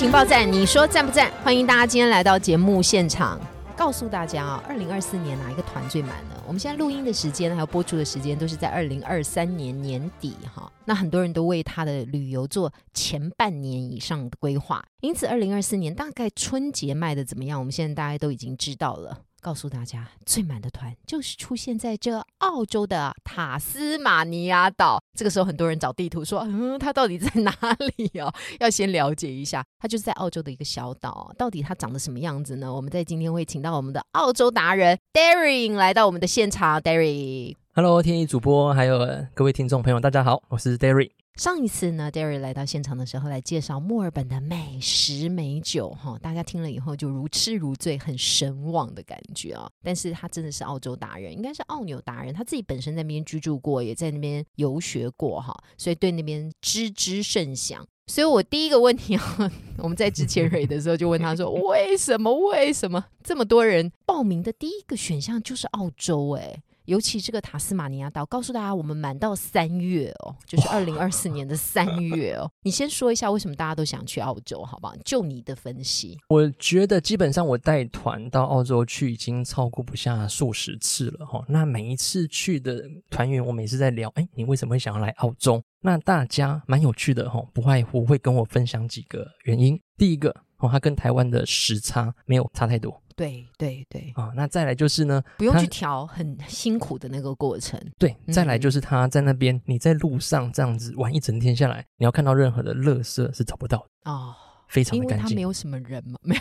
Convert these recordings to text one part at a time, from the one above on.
情报站，你说赞不赞？欢迎大家今天来到节目现场，告诉大家啊，二零二四年哪一个团最满呢？我们现在录音的时间还有播出的时间都是在二零二三年年底哈。那很多人都为他的旅游做前半年以上的规划，因此二零二四年大概春节卖的怎么样？我们现在大家都已经知道了。告诉大家，最满的团就是出现在这澳洲的塔斯马尼亚岛。这个时候，很多人找地图说：“嗯，它到底在哪里哦？” 要先了解一下，它就是在澳洲的一个小岛。到底它长得什么样子呢？我们在今天会请到我们的澳洲达人 Darry 来到我们的现场。Darry，Hello，天意主播，还有各位听众朋友，大家好，我是 Darry。上一次呢，Derry 来到现场的时候，来介绍墨尔本的美食美酒，哈，大家听了以后就如痴如醉，很神往的感觉啊。但是他真的是澳洲达人，应该是澳纽达人，他自己本身在那边居住过，也在那边游学过，哈，所以对那边知之甚详。所以我第一个问题啊，我们在之前蕊的时候就问他说，为什么为什么这么多人报名的第一个选项就是澳洲？哎。尤其这个塔斯马尼亚岛，告诉大家，我们满到三月哦，就是二零二四年的三月哦。你先说一下为什么大家都想去澳洲，好不好？就你的分析，我觉得基本上我带团到澳洲去已经超过不下数十次了哈。那每一次去的团员，我每次在聊，哎，你为什么会想要来澳洲？那大家蛮有趣的哈，不外乎会跟我分享几个原因。第一个哦，它跟台湾的时差没有差太多。对对对啊，那再来就是呢，不用去调很辛苦的那个过程。对，再来就是他在那边，你在路上这样子玩一整天下来，你要看到任何的垃圾是找不到的哦。非常的干净，因为他没有什么人嘛，没有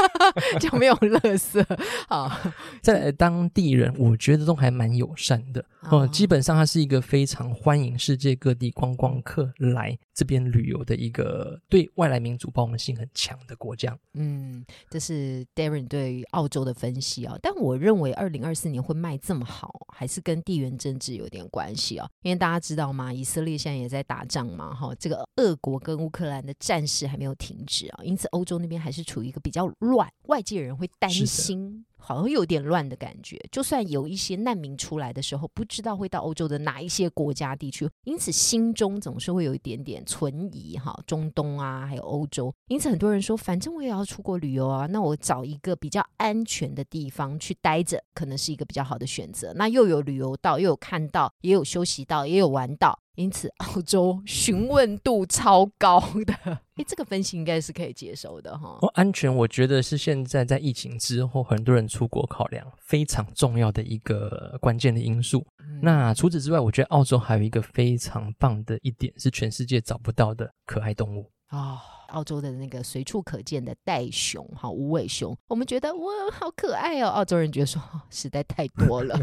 就没有垃圾啊。在当地人，我觉得都还蛮友善的哦。基本上，它是一个非常欢迎世界各地观光客来这边旅游的一个对外来民族包容性很强的国家。嗯，这是 Darren 对澳洲的分析啊。但我认为，二零二四年会卖这么好，还是跟地缘政治有点关系啊。因为大家知道吗？以色列现在也在打仗嘛，哈，这个俄国跟乌克兰的战事还没有停。止啊，因此欧洲那边还是处于一个比较乱，外界人会担心，好像有点乱的感觉。就算有一些难民出来的时候，不知道会到欧洲的哪一些国家地区，因此心中总是会有一点点存疑哈。中东啊，还有欧洲，因此很多人说，反正我也要出国旅游啊，那我找一个比较安全的地方去待着，可能是一个比较好的选择。那又有旅游到，又有看到，也有休息到，也有玩到。因此，澳洲询问度超高的，哎，这个分析应该是可以接受的哈。哦，安全，我觉得是现在在疫情之后，很多人出国考量非常重要的一个关键的因素。那除此之外，我觉得澳洲还有一个非常棒的一点，是全世界找不到的可爱动物啊。澳洲的那个随处可见的袋熊，哈，无尾熊，我们觉得哇，好可爱哦。澳洲人觉得说实在太多了，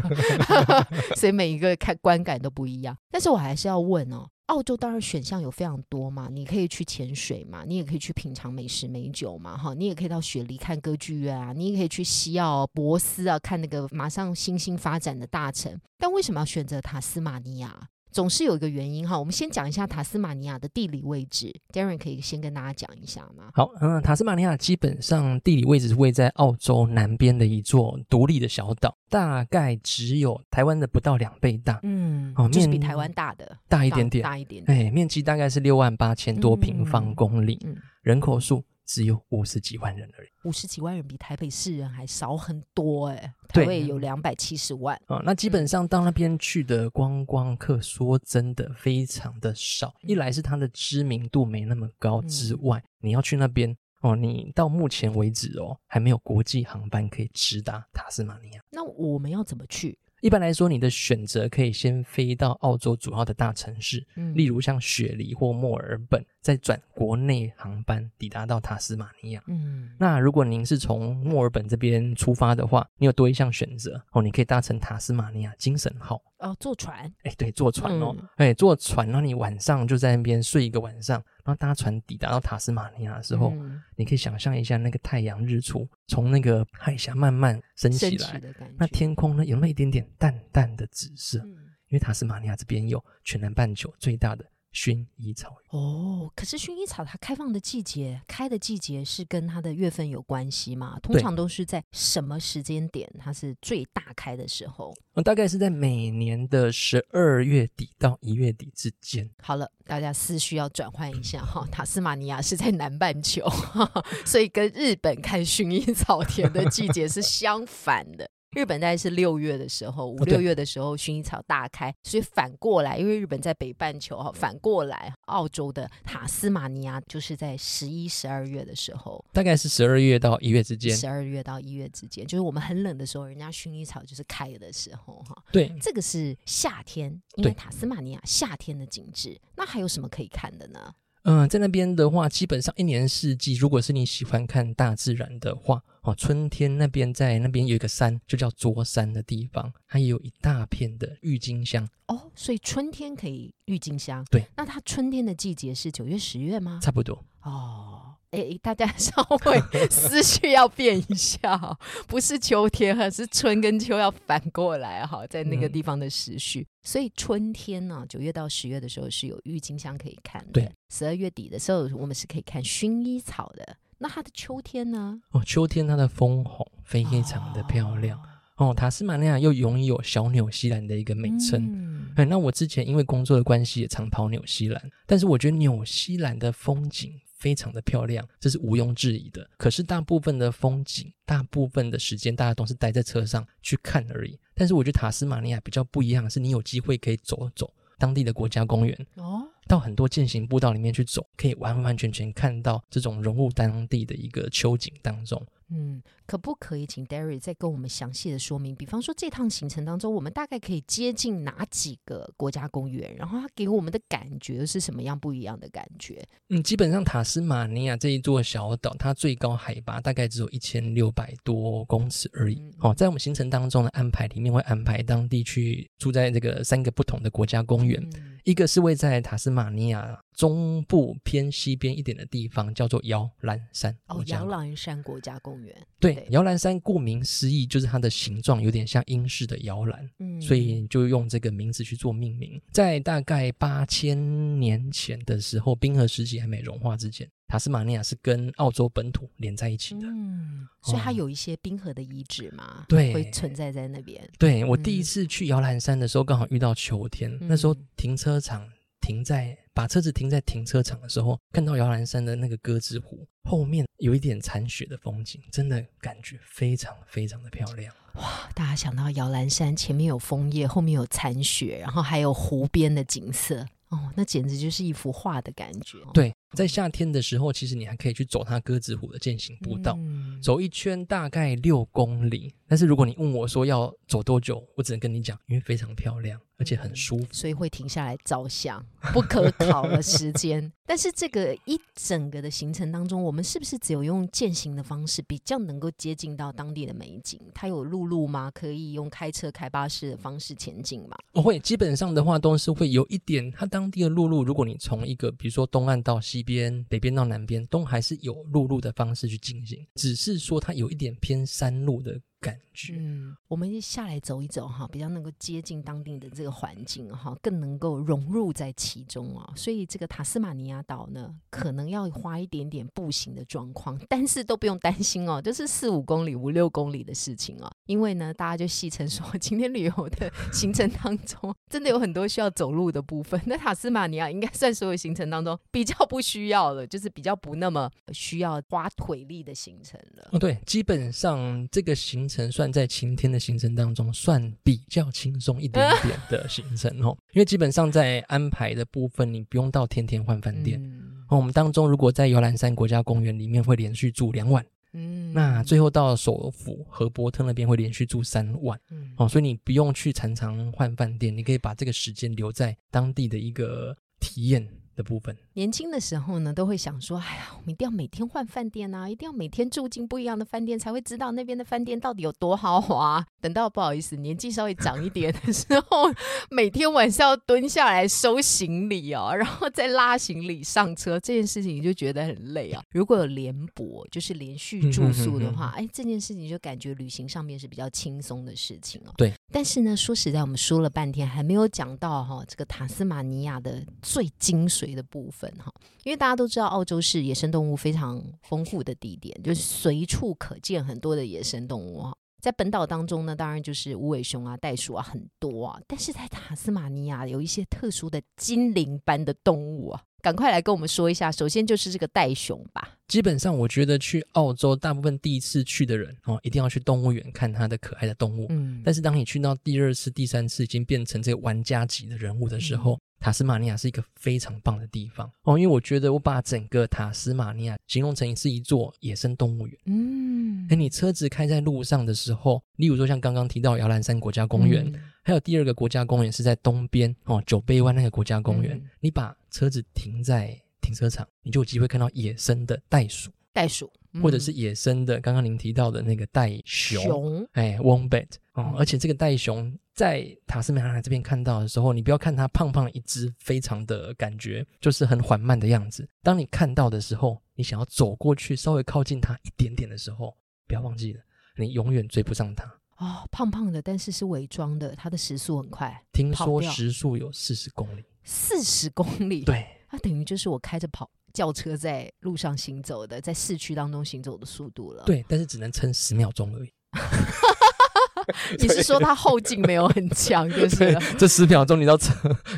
所以每一个看观感都不一样。但是我还是要问哦，澳洲当然选项有非常多嘛，你可以去潜水嘛，你也可以去品尝美食美酒嘛，哈，你也可以到雪梨看歌剧院啊，你也可以去西澳博斯啊看那个马上新兴发展的大城。但为什么要选择塔斯马尼亚？总是有一个原因哈，我们先讲一下塔斯马尼亚的地理位置。Darren 可以先跟大家讲一下吗？好，嗯，塔斯马尼亚基本上地理位置是位在澳洲南边的一座独立的小岛，大概只有台湾的不到两倍大。嗯，哦，就是比台湾大的大一点点，大一点。哎，面积大概是六万八千多平方公里，人口数。只有五十几万人而已，五十几万人比台北市人还少很多哎。台北有两百七十万啊，那基本上到那边去的观光客，说真的非常的少。一来是它的知名度没那么高之外，你要去那边哦，你到目前为止哦，还没有国际航班可以直达塔斯马尼亚。那我们要怎么去？一般来说，你的选择可以先飞到澳洲主要的大城市，例如像雪梨或墨尔本。再转国内航班抵达到塔斯马尼亚。嗯，那如果您是从墨尔本这边出发的话，你有多一项选择哦，你可以搭乘塔斯马尼亚精神号。哦，坐船，哎，对，坐船哦。嗯，哎、坐船，然后你晚上就在那边睡一个晚上，然后搭船抵达到塔斯马尼亚的时候，嗯。你可以想象一下那个太阳日出从那个海峡慢慢升起来，起的感觉，那天空呢有那么一点点淡淡的紫色，嗯。因为塔斯马尼亚这边有全南半球最大的薰衣草。哦，可是薰衣草它开放的季节、开的季节是跟它的月份有关系吗？通常都是在什么时间点它是最大开的时候？呃，大概是在每年的十二月底到一月底之间。好了，大家思绪要转换一下哈。塔斯马尼亚是在南半球，所以跟日本开薰衣草田的季节是相反的。日本大概是六月的时候，五六月的时候薰衣草大开，所以反过来，因为日本在北半球哈，反过来澳洲的塔斯马尼亚就是在十一、十二月的时候，大概是十二月到一月之间。十二月到一月之间，就是我们很冷的时候，人家薰衣草就是开的时候哈。对，这个是夏天，因为塔斯马尼亚夏天的景致，那还有什么可以看的呢？嗯、在那边的话，基本上一年四季，如果是你喜欢看大自然的话，哦，春天那边在那边有一个山，就叫桌山的地方，它也有一大片的郁金香，哦，所以春天可以郁金香。对，那它春天的季节是九月、十月吗？差不多。哦，哎，大家稍微 思绪要变一下哦，不是秋天哈，是春跟秋要反过来哈，在那个嗯地方的时序。所以春天呢，九月到十月的时候是有郁金香可以看的对，十二月底的时候我们是可以看薰衣草的。那它的秋天呢？哦，秋天它的枫红非常的漂亮。哦，塔斯马尼亚又拥有小纽西兰的一个美称。嗯哎、那我之前因为工作的关系也常跑纽西兰，但是我觉得纽西兰的风景非常的漂亮，这是毋庸置疑的。可是大部分的风景，大部分的时间大家都是待在车上去看而已。但是我觉得塔斯马尼亚比较不一样，是你有机会可以走走当地的国家公园，哦，到很多践行步道里面去走，可以完完全全看到这种融入当地的一个秋景当中。嗯，可不可以请 Derry 再跟我们详细的说明？比方说这趟行程当中，我们大概可以接近哪几个国家公园？然后它给我们的感觉是什么样不一样的感觉？嗯，基本上塔斯马尼亚这一座小岛，它最高海拔大概只有一千六百多公尺而已嗯。哦，在我们行程当中的安排里面，会安排当地去住在这个三个不同的国家公园。嗯一个是位在塔斯马尼亚中部偏西边一点的地方，叫做摇篮山哦摇。篮山国家公园，对对，摇篮山顾名思义，就是它的形状有点像英式的摇篮。嗯，所以就用这个名字去做命名。在大概八千年前的时候，冰河时期还没融化之前，塔斯马尼亚是跟澳洲本土连在一起的。嗯，所以它哦有一些冰河的遗址嘛，对会存在在那边。对我第一嗯次去摇篮山的时候，刚好遇到秋天，那时候嗯停车场停在把车子停在停车场的时候，看到摇篮山的那个鸽子湖后面有一点残雪的风景，真的感觉非常非常的漂亮。哇大家想到摇篮山前面有枫叶，后面有残雪，然后还有湖边的景色，哦，那简直就是一幅画的感觉。对，在夏天的时候，其实你还可以去走它鸽子湖的践行步道。嗯走一圈大概六公里，但是如果你问我说要走多久，我只能跟你讲，因为非常漂亮，而且很舒服。所以会停下来照相，不可考的时间。但是这个一整个的行程当中，我们是不是只有用践行的方式，比较能够接近到当地的美景？它有陆路吗？可以用开车、开巴士的方式前进吗？我会基本上的话都是会有一点，它当地的陆路，如果你从一个比如说东岸到西边，北边到南边，都还是有陆路的方式去进行，只是说它有一点偏山路的感觉。嗯，我们下来走一走哈，比较能够接近当地的这个环境哈，更能够融入在其中啊。所以这个塔斯马尼亚岛呢，可能要花一点点步行的状况，但是都不用担心哦，就是四五公里、五六公里的事情哦。因为呢，大家就戏称说，今天旅游的行程当中，真的有很多需要走路的部分。那塔斯马尼亚应该算所有行程当中比较不需要了，就是比较不那么需要花腿力的行程了。哦，对，基本上这个行程算在晴天的行程当中，算比较轻松一点 点的行程哦。因为基本上在安排的部分，你不用到天天换饭店。嗯哦，我们当中如果在游览山国家公园里面会连续住两晚，嗯那最后到首府和伯特那边会连续住三晚。嗯哦，所以你不用去常常换饭店，你可以把这个时间留在当地的一个体验的部分。年轻的时候呢，都会想说：“哎呀，我们一定要每天换饭店啊，一定要每天住进不一样的饭店，才会知道那边的饭店到底有多豪华。”等到不好意思，年纪稍微长一点的时候，每天晚上要蹲下来收行李哦，然后再拉行李上车，这件事情你就觉得很累啊。如果有联泊，就是连续住宿的话，哎，这件事情就感觉旅行上面是比较轻松的事情哦。对，但是呢，说实在，我们说了半天，还没有讲到哈这个塔斯马尼亚的最精髓的部分哈，因为大家都知道，澳洲是野生动物非常丰富的地点，就是随处可见很多的野生动物哈。在本岛当中呢，当然就是无尾熊啊、袋鼠啊很多啊，但是在塔斯马尼亚有一些特殊的精灵般的动物啊，赶快来跟我们说一下。首先就是这个袋熊吧。基本上，我觉得去澳洲，大部分第一次去的人哦，一定要去动物园看它的可爱的动物。嗯，但是当你去到第二次、第三次，已经变成这个玩家级的人物的时候。塔斯马尼亚是一个非常棒的地方哦，因为我觉得我把整个塔斯马尼亚形容成是一座野生动物园。嗯，哎，你车子开在路上的时候，例如说像刚刚提到摇篮山国家公园，还有第二个国家公园是在东边哦，九杯湾那个国家公园，你把车子停在停车场，你就有机会看到野生的袋鼠。袋鼠，或者是野生的，刚刚您提到的那个袋熊，哎，wombat 哦，而且这个袋熊在塔斯马尼亚这边看到的时候，你不要看它胖胖一只，非常的感觉就是很缓慢的样子。当你看到的时候，你想要走过去稍微靠近它一点点的时候，不要忘记了，你永远追不上它。哦，胖胖的，但是是伪装的，它的时速很快，听说时速有四十公里，四十公里，对，它等于就是我开着跑。轿车在路上行走的，在市区当中行走的速度了。对，但是只能撑十秒钟而已。你是说他后劲没有很强，就是这十秒钟，你到车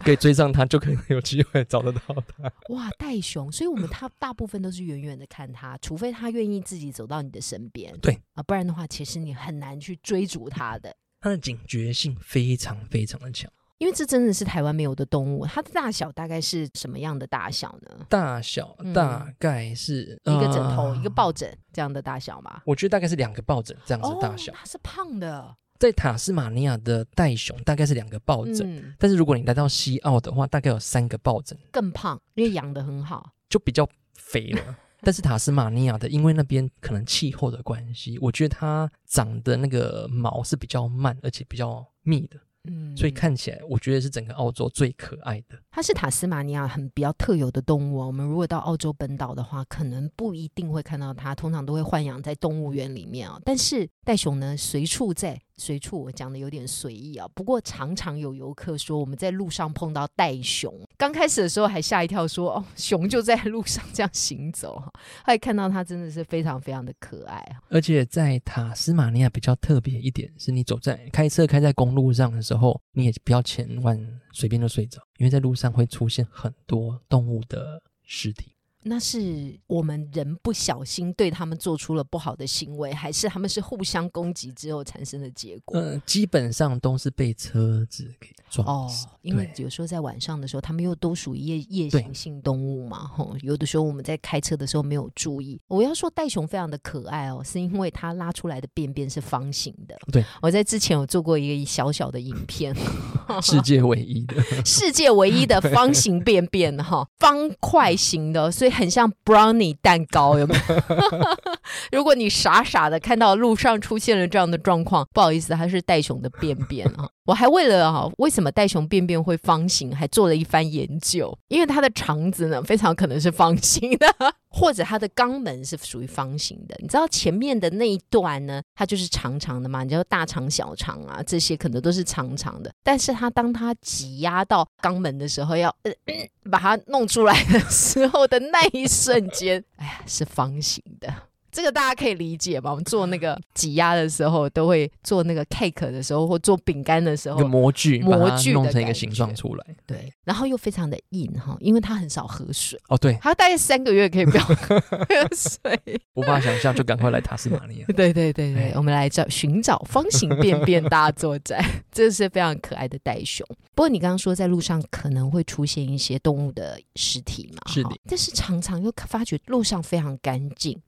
可以追上他，就可以有机会找得到他。哇，袋熊，所以我们他大部分都是远远的看他，除非他愿意自己走到你的身边。对啊，不然的话，其实你很难去追逐他的。他的警觉性非常非常的强。因为这真的是台湾没有的动物，它的大小大概是什么样的大小呢？大小大概是一个枕头、一个抱枕这样的大小嘛？我觉得大概是两个抱枕这样子大小。它是胖的，在塔斯马尼亚的袋熊大概是两个抱枕，但是如果你来到西澳的话，大概有三个抱枕，更胖，因为养的很好，就比较肥了。但是塔斯马尼亚的，因为那边可能气候的关系，我觉得它长的那个毛是比较慢，而且比较密的。嗯，所以看起来，我觉得是整个澳洲最可爱的。它是塔斯马尼亚很比较特有的动物。我们如果到澳洲本岛的话，可能不一定会看到它，通常都会豢养在动物园里面啊。但是袋熊呢，随处在。随处我讲的有点随意啊，不过常常有游客说我们在路上碰到袋熊，刚开始的时候还吓一跳，说哦熊就在路上这样行走哈，后来看到它真的是非常非常的可爱啊。而且在塔斯马尼亚比较特别一点是，你走在开车开在公路上的时候，你也不要千万随便就睡着，因为在路上会出现很多动物的尸体。那是我们人不小心对他们做出了不好的行为，还是他们是互相攻击之后产生的结果？嗯，基本上都是被车子给撞死。因为有时候在晚上的时候，他们又都属于夜夜行性动物嘛。吼，有的时候我们在开车的时候没有注意。我要说袋熊非常的可爱哦，是因为它拉出来的便便是方形的。对，我在之前有做过一个小小的影片，世界唯一的，世界唯一的方形便便哈，方块型的，所很像 brownie 蛋糕，有没有？如果你傻傻的看到路上出现了这样的状况，不好意思，它是袋熊的便便啊。我还为了哈，为什么袋熊便便会方形，还做了一番研究。因为它的肠子呢，非常可能是方形的，或者它的肛门是属于方形的。你知道前面的那一段呢，它就是长长的嘛？你知道大肠、小肠啊，这些可能都是长长的。但是它当它挤压到肛门的时候，要 把它弄出来的时候的那一瞬间，哎呀，是方形的。这个大家可以理解吧？我们做那个挤压的时候，都会做那个 cake 的时候，或做饼干的时候，模具模具弄成一个形状出来。对，然后又非常的硬哈，因为它很少喝水。哦，对，它大概三个月可以不要喝水。无法想象，就赶快来塔斯马尼亚。对对对对，我们来找寻找方形便便大作战，这是非常可爱的袋熊。不过你刚刚说在路上可能会出现一些动物的尸体嘛？是的，但是常常又发觉路上非常干净，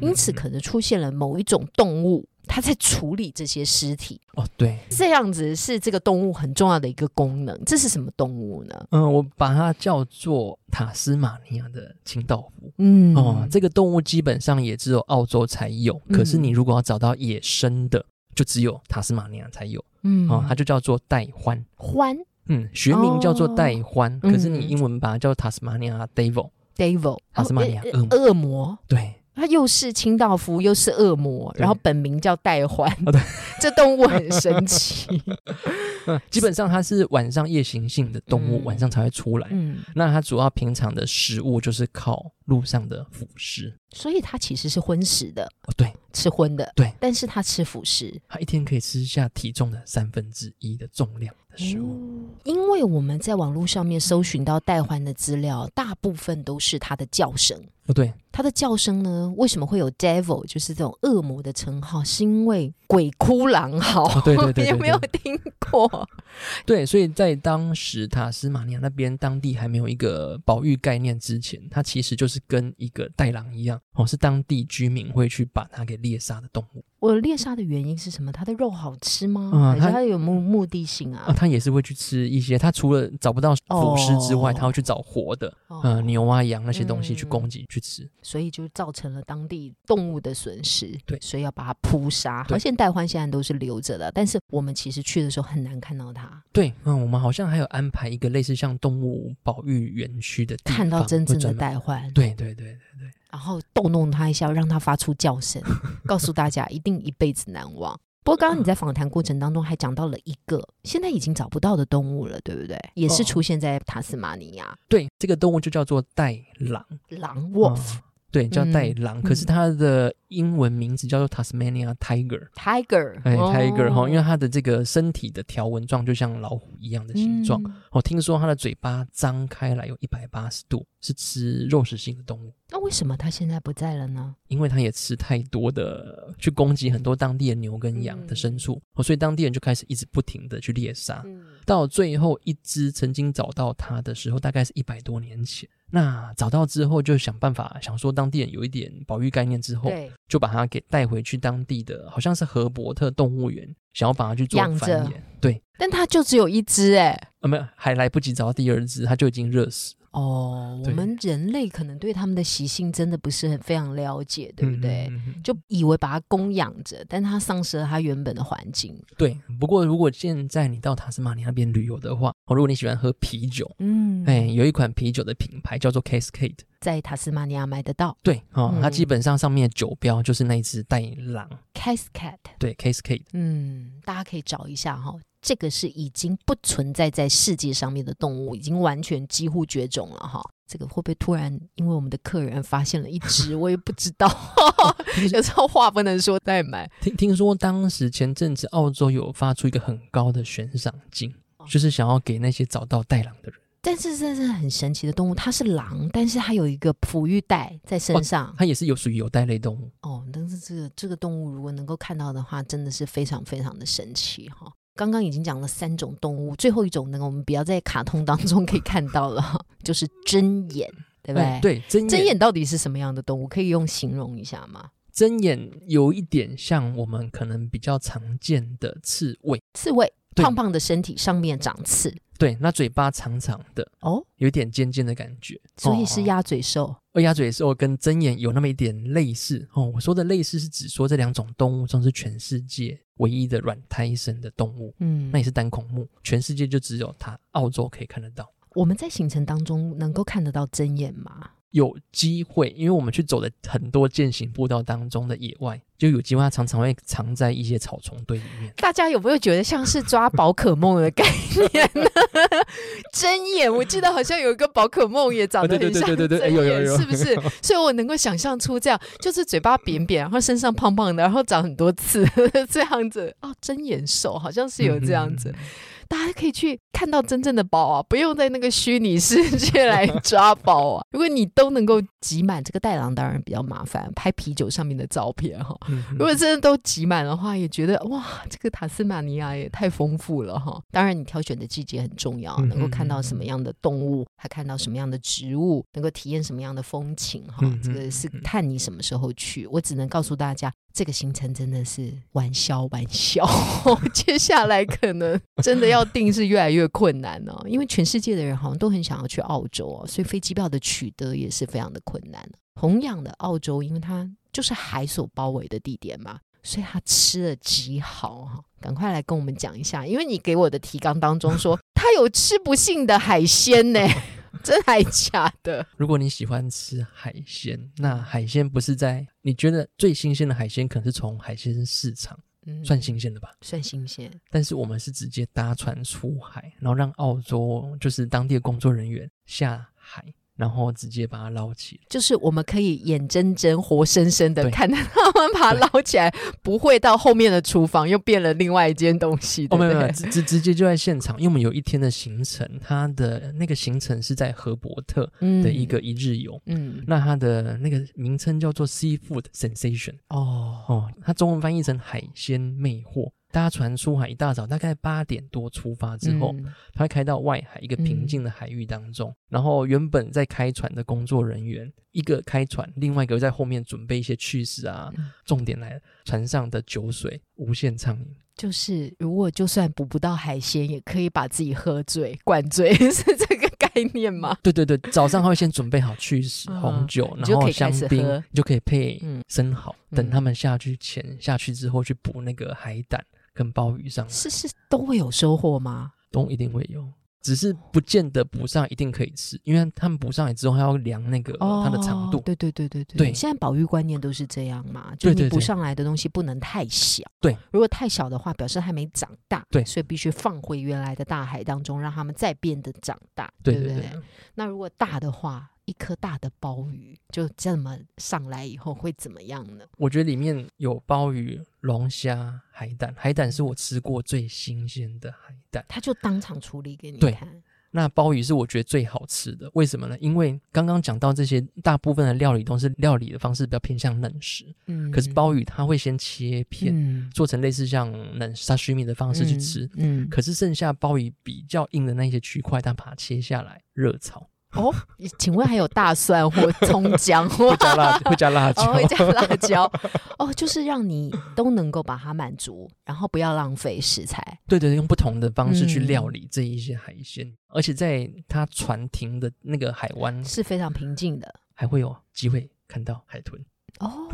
因此可能出现了某一种动物，它在处理这些尸体。哦，对，这样子是这个动物很重要的一个功能。这是什么动物呢？嗯，我把它叫做塔斯马尼亚的清道夫。嗯，哦，这个动物基本上也只有澳洲才有，可是你如果要找到野生的，就只有塔斯马尼亚才有。嗯哦，它就叫做带獾。獾嗯，学名叫做带獾，可是你嗯英文把它叫塔斯马尼亚 devil。devil，塔斯马尼亚恶魔。对，它又是清道夫，又是恶魔，然后本名叫戴獾。哦对 这动物很神奇。嗯，基本上它是晚上夜行性的动物，嗯晚上才会出来。嗯，那它主要平常的食物就是靠路上的腐尸。所以它其实是荤食的，哦，对，吃荤的。对，但是它吃腐食。它一天可以吃下体重的三分之一的重量的食物。因为我们在网络上面搜寻到戴獾的资料，大部分都是它的叫声。哦，对，它的叫声呢，为什么会有 devil，就是这种恶魔的称号？是因为鬼哭狼嚎。哦，对对对 你对有没有听过？对，所以在当时塔斯马尼亚那边当地还没有一个保育概念之前，它其实就是跟一个带狼一样，哦，是当地居民会去把它给猎杀的动物我猎杀的原因是什么？它的肉好吃吗？嗯它还是它有目目的性啊？啊，它也是会去吃一些，它除了找不到腐尸之外，哦它会去找活的，哦呃，牛啊、羊那些东西去嗯攻击、去吃。所以就造成了当地动物的损失。对所以要把它扑杀。对而且戴獾现在都是留着的，但是我们其实去的时候很难看到它，对，嗯，我们好像还有安排一个类似像动物保育园区的地方，看到真正的会专门戴獾。对对对对对，然后逗弄它一下，让它发出叫声，告诉大家一定一辈子难忘。不过刚刚你在访谈过程当中还讲到了一个现在已经找不到的动物了，对不对？也是哦出现在塔斯马尼亚，对，这个动物就叫做袋狼狼 wolf、啊对，叫带嗯狼，可是它的英文名字叫做 Tasmania Tiger。tiger，哎、哦 t i g e r 哈，因为它的这个身体的条纹状就像老虎一样的形状。嗯我、听说它的嘴巴张开来有一百八十度，是吃肉食性的动物，那为什么它现在不在了呢？因为它也吃太多的，去攻击很多当地的牛跟羊的牲畜，哦，所以当地人就开始一直不停的去猎杀。嗯，到最后一只曾经找到它的时候，大概是一百多年前。那找到之后，就想办法想说当地人有一点保育概念之后，对，就把它给带回去当地的，好像是河伯特动物园，想要把它去做繁衍。对，但它就只有一只哎、啊，没有，还来不及找到第二只，它就已经热死。哦，我对们人类可能对它们的习性真的不是很非常了解，对不对？嗯嗯嗯嗯就以为把它供养着，但它丧失了它原本的环境。对。不过如果现在你到塔斯马尼亚那边旅游的话，哦，如果你喜欢喝啤酒，嗯，哎，有一款啤酒的品牌叫做 Cascade。在塔斯马尼亚买得到对，哦，它嗯基本上上面的酒标就是那一只带狼，Cascade。对，Cascade。嗯，大家可以找一下哈、这个是已经不存在在世界上面的动物，已经完全几乎绝种了哈。这个会不会突然因为我们的客人发现了一只，我也不知道。有时候话不能说太满，听听说当时前阵子澳洲有发出一个很高的悬赏金，哦就是想要给那些找到带狼的人。但是这是很神奇的动物，它是狼，但是它有一个哺育袋在身上。它也是有属于有袋类动物。哦，但是这个这个动物如果能够看到的话，真的是非常非常的神奇哈。刚刚已经讲了三种动物，最后一种呢，我们不要在卡通当中可以看到了哈，就是针眼，对不对？哎对，针针眼眼到底是什么样的动物？可以用形容一下吗？针眼有一点像我们可能比较常见的刺猬，刺猬，对胖胖的身体上面长刺对，那嘴巴长长的，哦，有一点尖尖的感觉，哦。所以是鸭嘴兽。而鸭嘴兽跟针眼有那么一点类似哦。我说的类似是指说这两种动物中是全世界唯一的软胎生的动物，嗯那也是单孔目，全世界就只有它澳洲可以看得到。我们在行程当中能够看得到针眼吗？有机会，因为我们去走的很多践行步道当中的野外，就有机会它常常会藏在一些草丛堆里面。大家有没有觉得像是抓宝可梦的概念呢？针眼，我记得好像有一个宝可梦也长得很像对对对对哎针眼，有有有是不是？所以我能够想象出这样，就是嘴巴扁扁，然后身上胖胖的，然后长很多刺，这样子哦，针眼兽好像是有这样子。嗯大家可以去看到真正的宝啊，不用在那个虚拟世界 来抓宝啊。如果你都能够挤满这个袋狼，当然比较麻烦，拍啤酒上面的照片哈。嗯如果真的都挤满的话，也觉得哇，这个塔斯马尼亚也太丰富了哈。当然，你挑选的季节很重要，嗯能够看到什么样的动物，还看到什么样的植物，能够体验什么样的风情哈嗯。这个是看你什么时候去。我只能告诉大家，这个行程真的是玩笑玩笑，接下来可能真的要定是越来越困难哦，因为全世界的人好像都很想要去澳洲哦，所以飞机票的取得也是非常的困难。同样的，澳洲因为它就是海所包围的地点嘛，所以它吃的极好哈。赶快来跟我们讲一下，因为你给我的提纲当中说 它有吃不尽的海鲜呢，真还假的？如果你喜欢吃海鲜，那海鲜不是在你觉得最新鲜的海鲜，可能是从海鲜市场嗯算新鲜的吧？算新鲜，但是我们是直接搭船出海，然后让澳洲就是当地的工作人员下海，然后直接把它捞起来。就是我们可以眼睁睁、活生生的看着他们把它捞起来，不会到后面的厨房又变了另外一间东西？没有没有，直直直接就在现场，因为我们有一天的行程，它的那个行程是在荷伯特嗯的一个一日游。嗯那它的那个名称叫做 Seafood Sensation 哦哦，它中文翻译成海鲜魅惑。搭船出海，一大早大概八点多出发之后，嗯他开到外海一个平静的海域当中，然后原本在开船的工作人员，一个开船，另外一个在后面准备一些趣事啊。嗯重点来了，船上的酒水无限畅饮。就是如果就算捕不到海鲜，也可以把自己喝醉、灌醉，是这个概念吗？对对对，早上他会先准备好趣事、嗯红酒，然后香槟，你就可以配嗯生蚝。等嗯他们下去前下去之后，去捕那个海胆跟鲍鱼上来，是是都会有收获吗？都一定会有。只是不见得捕上一定可以吃，因为他们捕上来之后还要量那个它的长度。哦对对对对对，对现在保育观念都是这样嘛，就你捕对对对上来的东西不能太小，对，如果太小的话，表示还没长大，对所以必须放回原来的大海当中，让他们再变得长大，不对不对，那如果大的话，一颗大的鲍鱼就这么上来以后会怎么样呢？我觉得里面有鲍鱼、龙虾、海胆，海胆是我吃过最新鲜的海胆。他就当场处理给你对看，那鲍鱼是我觉得最好吃的，为什么呢？因为刚刚讲到这些，大部分的料理都是料理的方式比较偏向冷食，嗯可是鲍鱼它会先切片，嗯做成类似像冷沙须米的方式去吃。嗯，可是剩下鲍鱼比较硬的那些区块，它把它切下来热炒，哦，请问还有大蒜或葱姜或 会加辣，会加辣椒。哦，会加辣椒，哦，就是让你都能够把它满足，然后不要浪费食材。对对对，用不同的方式去嗯料理这一些海鲜，而且在它船停的那个海湾，是非常平静的还会有机会看到海豚。哦。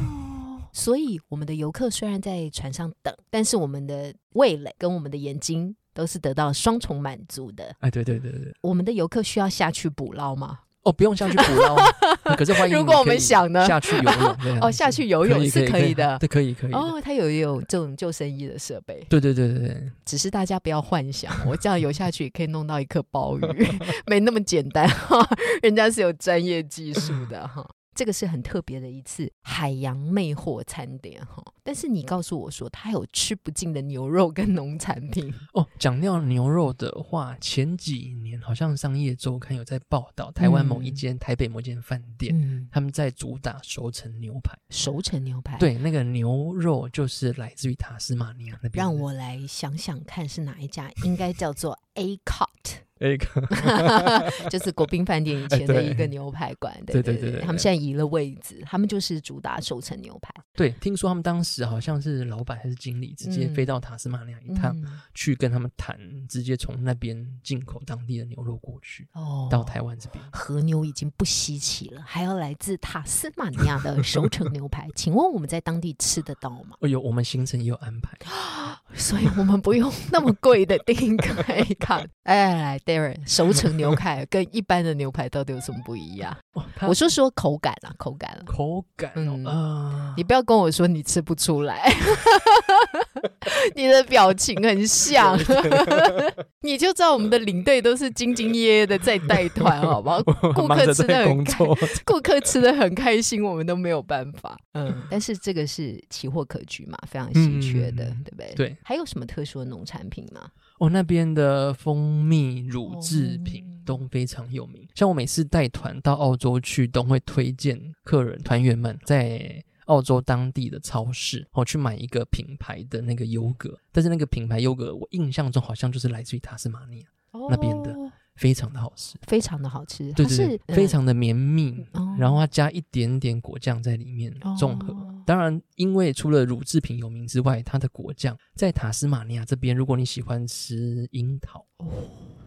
所以我们的游客虽然在船上等，但是我们的味蕾跟我们的眼睛都是得到双重满足的。哎，对对对对，我们的游客需要下去捕捞吗？哦，不用下去捕捞，可是欢迎如果我们想呢下去游泳 哦，下去游泳是可以的。对，可以可以。哦，他有有这种救生衣的设备，对对对对对，只是大家不要幻想，我这样游下去也可以弄到一颗鲍鱼，没那么简单哈，人家是有专业技术的哈。这个是很特别的一次海洋魅惑餐点哈，但是你告诉我说它有吃不尽的牛肉跟农产品，哦，讲到牛肉的话，前几年好像商业周刊有在报道，台湾某一嗯间、台北某一间饭店，嗯，他们在主打熟成牛排。熟成牛排，，对，那个牛肉就是来自于塔斯马尼亚那边的。让我来想想看是哪一家，应该叫做 A Cut。那个 就是国宾饭店以前的一个牛排馆，对对对对对对他们现在移了位置，他们就是主打熟成牛排，对，听说他们当时好像是老板还是经理，直接嗯飞到塔斯马尼亚一趟，嗯去跟他们谈，直接从那边进口当地的牛肉过去，哦，到台湾这边。和牛已经不稀奇了，还要来自塔斯马尼亚的熟成牛排，请问我们在当地吃得到吗？哎呦我们行程也有安排。所以我们不用那么贵的 订可以看。哎，来，Darren，熟成牛排跟一般的牛排到底有什么不一样？哦，我说说口感啊，口感啊。口感哦，嗯啊你不要跟我说你吃不出来，你的表情很像，你就知道我们的领队都是兢兢业业的在带团，好不好？顾客吃的很开，顾客吃的很开心，我们都没有办法。嗯，但是这个是奇货可居嘛，非常稀缺的，嗯对不对？对，还有什么特殊的农产品吗？哦，那边的蜂蜜乳制品哦都非常有名。像我每次带团到澳洲去，都会推荐客人团员们在澳洲当地的超市，哦，去买一个品牌的那个优格，但是那个品牌优格，我印象中好像就是来自于塔斯马尼亚，那边的哦非常的好吃。非常的好吃，它对对对是，非常的绵密，哦然后它加一点点果酱在里面综合。哦当然，因为除了乳制品有名之外，它的果酱在塔斯马尼亚这边，如果你喜欢吃樱桃、哦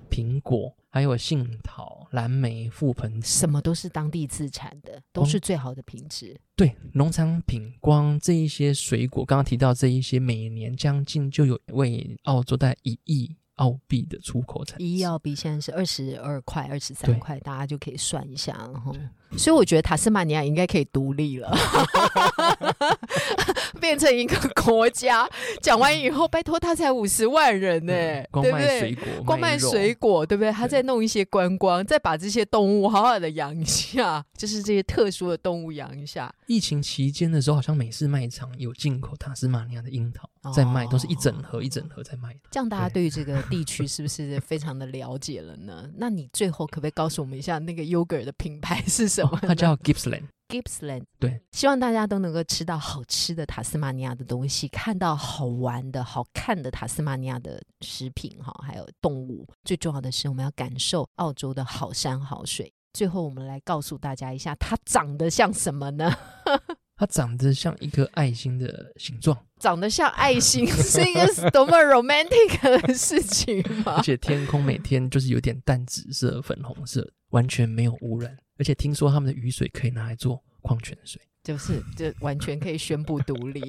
苹果，还有杏桃、蓝莓、覆盆子，什么都是当地自产的，都哦是最好的品质。对农产品，光这一些水果，刚刚提到这一些，每年将近就有为澳洲带一亿澳币的出口产值。一澳币现在是二十二块、二十三块，大家就可以算一下，了哈，所以我觉得塔斯马尼亚应该可以独立了，变成一个国家。讲完以后，拜托他才五十万人呢、嗯光对不对？卖水果，光卖水果，对不对？他对再弄一些观光，再把这些动物好好的养一下，就是这些特殊的动物养一下。疫情期间的时候，好像美式卖场有进口塔斯马尼亚的樱桃在卖，都是一整盒一整盒在卖的。这样大家对对于这个地区 是不是非常的了解了呢？那你最后可不可以告诉我们一下那个 yogurt 的品牌是什么？哦它叫 Gippsland。Gippsland。对，希望大家都能够吃到好吃的塔斯马尼亚的东西，看到好玩的好看的塔斯马尼亚的食品哈，还有动物。最重要的是，我们要感受澳洲的好山好水。最后，我们来告诉大家一下，它长得像什么呢？它长得像一颗爱心的形状，长得像爱心，是一个多么 romantic 的事情吗 而？且天空每天就是有点淡紫色、粉红色，完全没有污染。而且听说他们的雨水可以拿来做矿泉水。就是这完全可以宣布独立。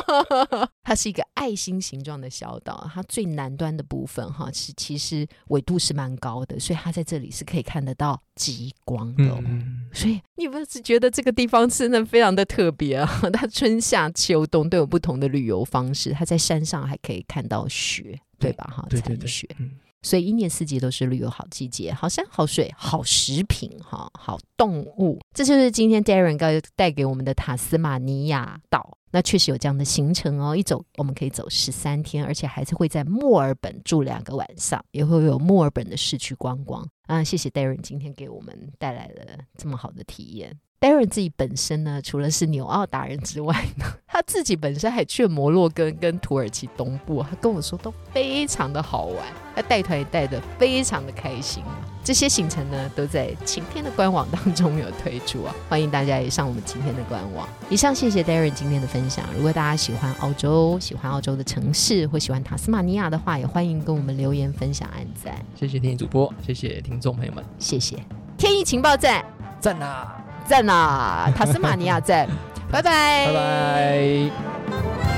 它是一个爱心形状的小岛，它最南端的部分哈是其实纬度是蛮高的，所以它在这里是可以看得到极光的、哦。嗯，所以你不是觉得这个地方真的非常的特别啊？它春夏秋冬都有不同的旅游方式，它在山上还可以看到雪，对吧？哈，残雪。，嗯，所以一年四季都是旅游好季节，好山好水好食品哈，好动物，这就是今天 Darren 带带给我们的塔斯马尼亚岛。那确实有这样的行程哦，一走我们可以走十三天，而且还是会在墨尔本住两个晚上，也会有墨尔本的市区观光啊。谢谢 Darren 今天给我们带来了这么好的体验。Darren 自己本身呢，除了是纽澳达人之外呢，他自己本身还去了摩洛哥跟土耳其东部，他跟我说都非常的好玩，他带团也带的非常的开心。这些行程呢，都在晴天的官网当中有推出啊，欢迎大家也上我们晴天的官网。以上谢谢 Darren 今天的分享。如果大家喜欢澳洲，喜欢澳洲的城市，或喜欢塔斯马尼亚的话，也欢迎跟我们留言分享、按赞，谢谢天意主播，谢谢听众朋友们，谢谢。天意情报站，赞啦，镇啊，塔斯马尼亚镇。拜拜，拜拜。